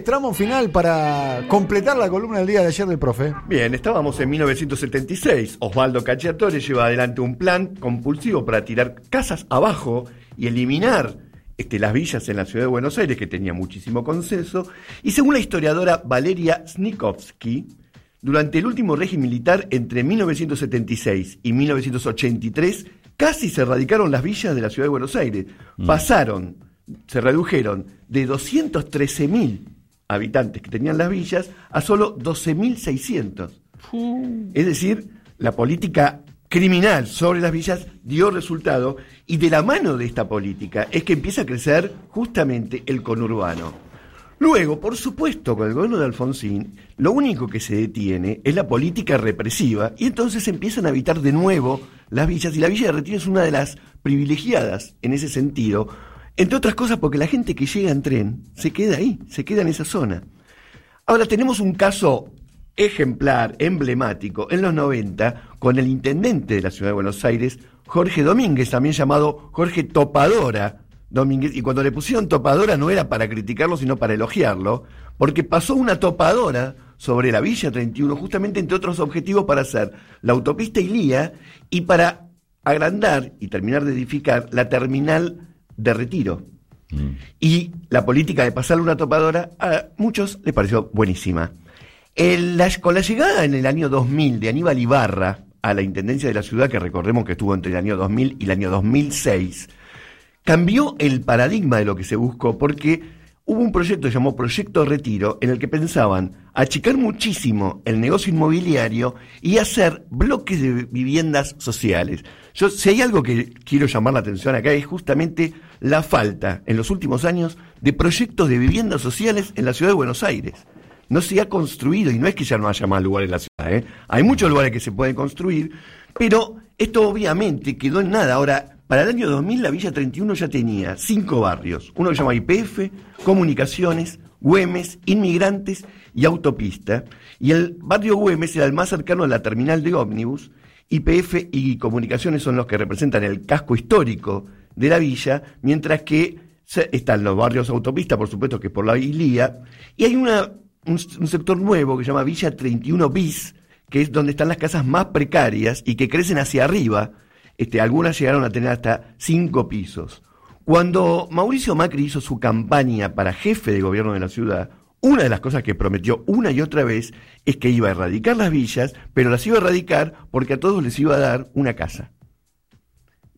Tramo final para completar la columna del día de ayer del profe. Bien, estábamos en 1976. Osvaldo Cacciatore lleva adelante un plan compulsivo para tirar casas abajo y eliminar este, las villas en la ciudad de Buenos Aires, que tenía muchísimo consenso. Y según la historiadora Valeria Snikovsky, durante el último régimen militar entre 1976 y 1983, casi se erradicaron las villas de la ciudad de Buenos Aires. Mm. Pasaron, se redujeron de 213.000 habitantes que tenían las villas a solo 12.600. Es decir, la política criminal sobre las villas dio resultado y de la mano de esta política es que empieza a crecer justamente el conurbano. Luego, por supuesto, con el gobierno de Alfonsín, lo único que se detiene es la política represiva y entonces empiezan a habitar de nuevo las villas y la Villa de Retiro es una de las privilegiadas en ese sentido entre otras cosas porque la gente que llega en tren se queda ahí, se queda en esa zona. Ahora tenemos un caso ejemplar, emblemático, en los 90, con el intendente de la ciudad de Buenos Aires, Jorge Domínguez, también llamado Jorge Topadora Domínguez, y cuando le pusieron topadora no era para criticarlo, sino para elogiarlo, porque pasó una topadora sobre la Villa 31, justamente entre otros objetivos para hacer la autopista Ilía y para agrandar y terminar de edificar la terminal de retiro. Mm. Y la política de pasarle una topadora a muchos les pareció buenísima. con la llegada en el año 2000 de Aníbal Ibarra a la Intendencia de la ciudad, que recordemos que estuvo entre el año 2000 y el año 2006, cambió el paradigma de lo que se buscó porque hubo un proyecto llamado Proyecto Retiro en el que pensaban achicar muchísimo el negocio inmobiliario y hacer bloques de viviendas sociales. Yo, si hay algo que quiero llamar la atención acá es justamente la falta en los últimos años de proyectos de viviendas sociales en la ciudad de Buenos Aires. No se ha construido, y no es que ya no haya más lugares en la ciudad, ¿eh? hay muchos lugares que se pueden construir, pero esto obviamente quedó en nada. Ahora, para el año 2000 la Villa 31 ya tenía cinco barrios, uno que se llama IPF, Comunicaciones, Güemes, Inmigrantes y Autopista, y el barrio Güemes era el más cercano a la terminal de ómnibus, IPF y Comunicaciones son los que representan el casco histórico de la villa, mientras que están los barrios autopistas, por supuesto que es por la Ilía, y hay una, un, sector nuevo que se llama Villa 31 bis, que es donde están las casas más precarias y que crecen hacia arriba. Este, algunas llegaron a tener hasta cinco pisos. Cuando Mauricio Macri hizo su campaña para jefe de gobierno de la ciudad, una de las cosas que prometió una y otra vez es que iba a erradicar las villas, pero las iba a erradicar porque a todos les iba a dar una casa.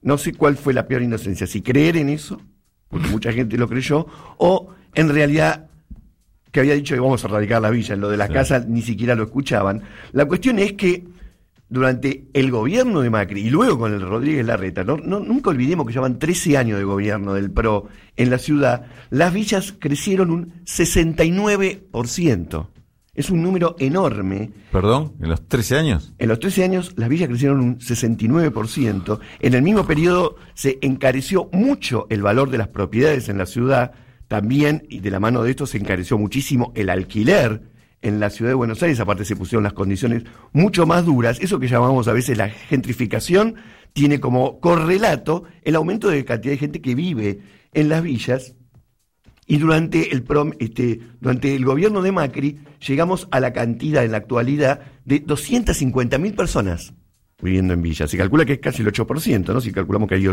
No sé cuál fue la peor inocencia, si creer en eso, porque mucha gente lo creyó, o en realidad que había dicho que vamos a erradicar las villas, lo de las casas ni siquiera lo escuchaban. La cuestión es que durante el gobierno de Macri y luego con el Rodríguez Larreta, no, nunca olvidemos que llevan 13 años de gobierno del PRO en la ciudad, las villas crecieron un 69%. Es un número enorme. ¿Perdón? ¿En los 13 años? En los 13 años las villas crecieron un 69%. En el mismo periodo se encareció mucho el valor de las propiedades en la ciudad. También, y de la mano de esto, se encareció muchísimo el alquiler en la ciudad de Buenos Aires, aparte se pusieron las condiciones mucho más duras, eso que llamamos a veces la gentrificación, tiene como correlato el aumento de cantidad de gente que vive en las villas. Y durante el, este, durante el gobierno de Macri llegamos a la cantidad en la actualidad de 250.000 personas viviendo en villas. Se calcula que es casi el 8%, ¿no? Si calculamos que hay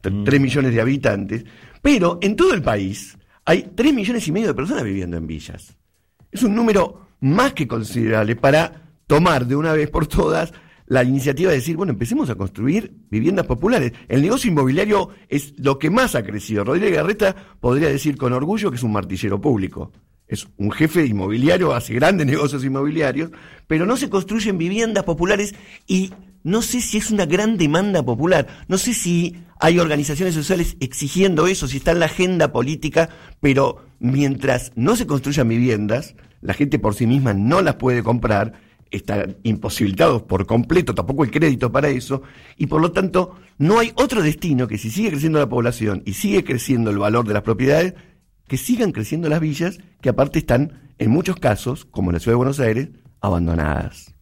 3 mm. millones de habitantes. Pero en todo el país hay 3 millones y medio de personas viviendo en villas. Es un número más que considerable para tomar de una vez por todas la iniciativa de decir, bueno, empecemos a construir viviendas populares. El negocio inmobiliario es lo que más ha crecido. Rodríguez Garreta podría decir con orgullo que es un martillero público. Es un jefe inmobiliario, hace grandes negocios inmobiliarios, pero no se construyen viviendas populares y no sé si es una gran demanda popular, no sé si hay organizaciones sociales exigiendo eso, si está en la agenda política, pero mientras no se construyan viviendas, la gente por sí misma no las puede comprar, están imposibilitados por completo, tampoco el crédito para eso, y por lo tanto no hay otro destino que si sigue creciendo la población y sigue creciendo el valor de las propiedades, que sigan creciendo las villas, que aparte están, en muchos casos, como en la ciudad de Buenos Aires, abandonadas.